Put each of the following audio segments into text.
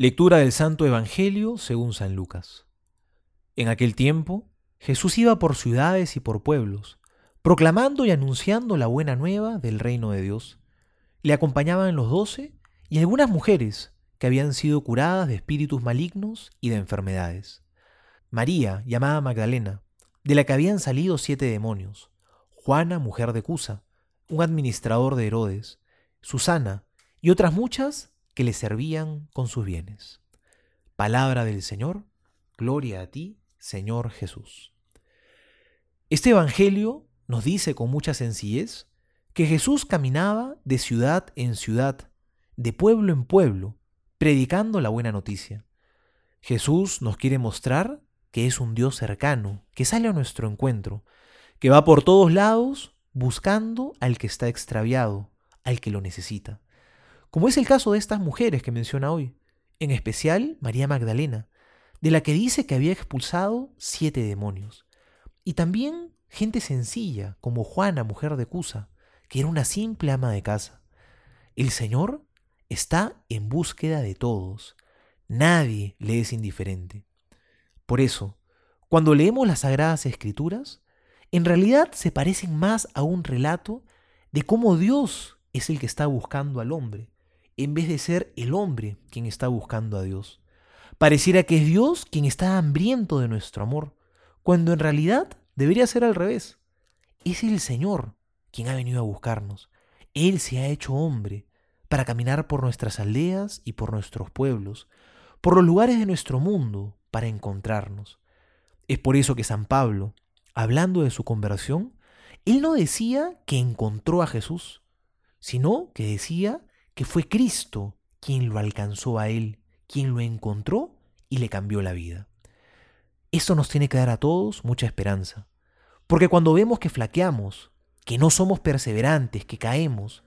Lectura del Santo Evangelio según San Lucas. En aquel tiempo, Jesús iba por ciudades y por pueblos, proclamando y anunciando la buena nueva del reino de Dios. Le acompañaban los doce y algunas mujeres que habían sido curadas de espíritus malignos y de enfermedades. María, llamada Magdalena, de la que habían salido siete demonios, Juana, mujer de Cusa, un administrador de Herodes, Susana y otras muchas que le servían con sus bienes. Palabra del Señor, gloria a ti, Señor Jesús. Este Evangelio nos dice con mucha sencillez que Jesús caminaba de ciudad en ciudad, de pueblo en pueblo, predicando la buena noticia. Jesús nos quiere mostrar que es un Dios cercano, que sale a nuestro encuentro, que va por todos lados buscando al que está extraviado, al que lo necesita como es el caso de estas mujeres que menciona hoy, en especial María Magdalena, de la que dice que había expulsado siete demonios, y también gente sencilla como Juana, mujer de Cusa, que era una simple ama de casa. El Señor está en búsqueda de todos, nadie le es indiferente. Por eso, cuando leemos las Sagradas Escrituras, en realidad se parecen más a un relato de cómo Dios es el que está buscando al hombre, en vez de ser el hombre quien está buscando a Dios. Pareciera que es Dios quien está hambriento de nuestro amor, cuando en realidad debería ser al revés. Es el Señor quien ha venido a buscarnos. Él se ha hecho hombre para caminar por nuestras aldeas y por nuestros pueblos, por los lugares de nuestro mundo, para encontrarnos. Es por eso que San Pablo, hablando de su conversión, él no decía que encontró a Jesús, sino que decía que fue Cristo quien lo alcanzó a él, quien lo encontró y le cambió la vida. Eso nos tiene que dar a todos mucha esperanza, porque cuando vemos que flaqueamos, que no somos perseverantes, que caemos,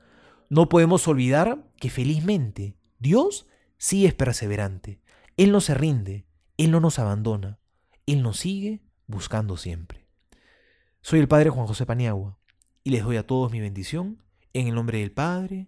no podemos olvidar que felizmente Dios sí es perseverante. Él no se rinde, Él no nos abandona, Él nos sigue buscando siempre. Soy el Padre Juan José Paniagua y les doy a todos mi bendición en el nombre del Padre,